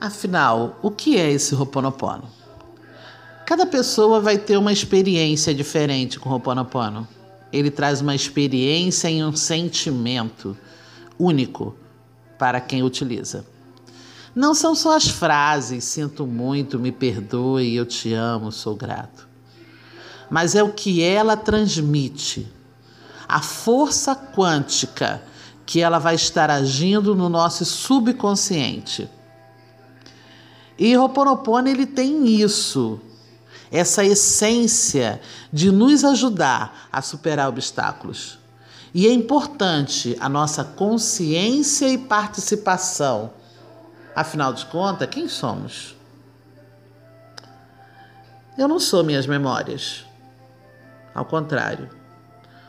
Afinal, o que é esse Ho'oponopono? Cada pessoa vai ter uma experiência diferente com o Ho'oponopono. Ele traz uma experiência e um sentimento único para quem utiliza. Não são só as frases, sinto muito, me perdoe, eu te amo, sou grato. Mas é o que ela transmite, a força quântica que ela vai estar agindo no nosso subconsciente. E Ho'oponopono ele tem isso, essa essência de nos ajudar a superar obstáculos. E é importante a nossa consciência e participação. Afinal de contas, quem somos? Eu não sou minhas memórias. Ao contrário,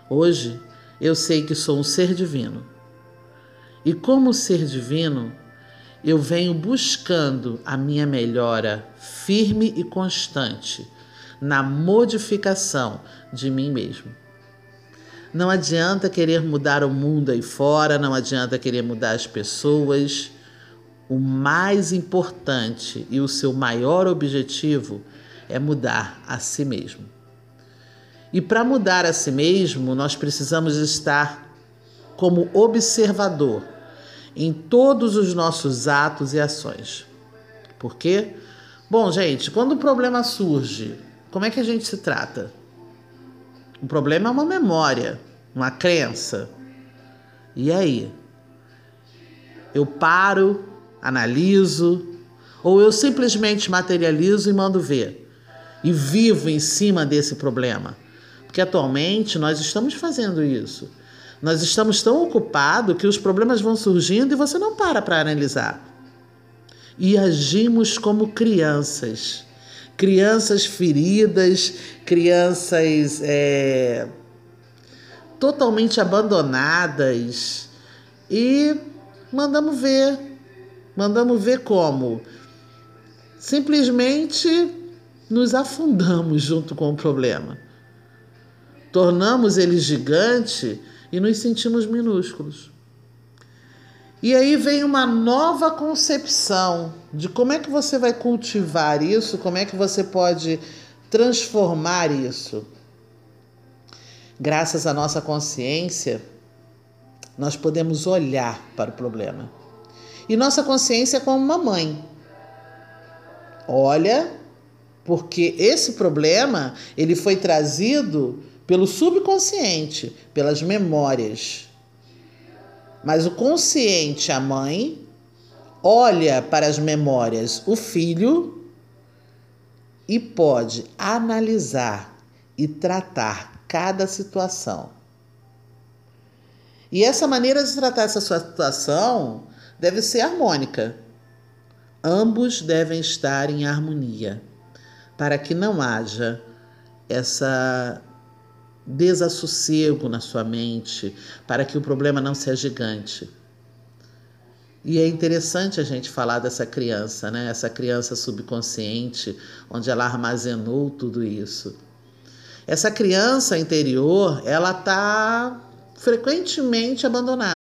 hoje eu sei que sou um ser divino. E como ser divino, eu venho buscando a minha melhora firme e constante na modificação de mim mesmo. Não adianta querer mudar o mundo aí fora, não adianta querer mudar as pessoas. O mais importante e o seu maior objetivo é mudar a si mesmo. E para mudar a si mesmo, nós precisamos estar como observador em todos os nossos atos e ações. Por quê? Bom, gente, quando o problema surge, como é que a gente se trata? O problema é uma memória, uma crença. E aí? Eu paro, analiso, ou eu simplesmente materializo e mando ver e vivo em cima desse problema? Porque atualmente nós estamos fazendo isso. Nós estamos tão ocupados que os problemas vão surgindo e você não para para analisar. E agimos como crianças. Crianças feridas, crianças é, totalmente abandonadas. E mandamos ver, mandamos ver como. Simplesmente nos afundamos junto com o problema, tornamos ele gigante e nos sentimos minúsculos. E aí vem uma nova concepção de como é que você vai cultivar isso, como é que você pode transformar isso. Graças à nossa consciência, nós podemos olhar para o problema. E nossa consciência é como uma mãe. Olha, porque esse problema ele foi trazido pelo subconsciente, pelas memórias. Mas o consciente, a mãe, olha para as memórias, o filho, e pode analisar e tratar cada situação. E essa maneira de tratar essa situação deve ser harmônica. Ambos devem estar em harmonia para que não haja essa desassossego na sua mente, para que o problema não seja gigante. E é interessante a gente falar dessa criança, né? Essa criança subconsciente, onde ela armazenou tudo isso. Essa criança interior, ela está frequentemente abandonada.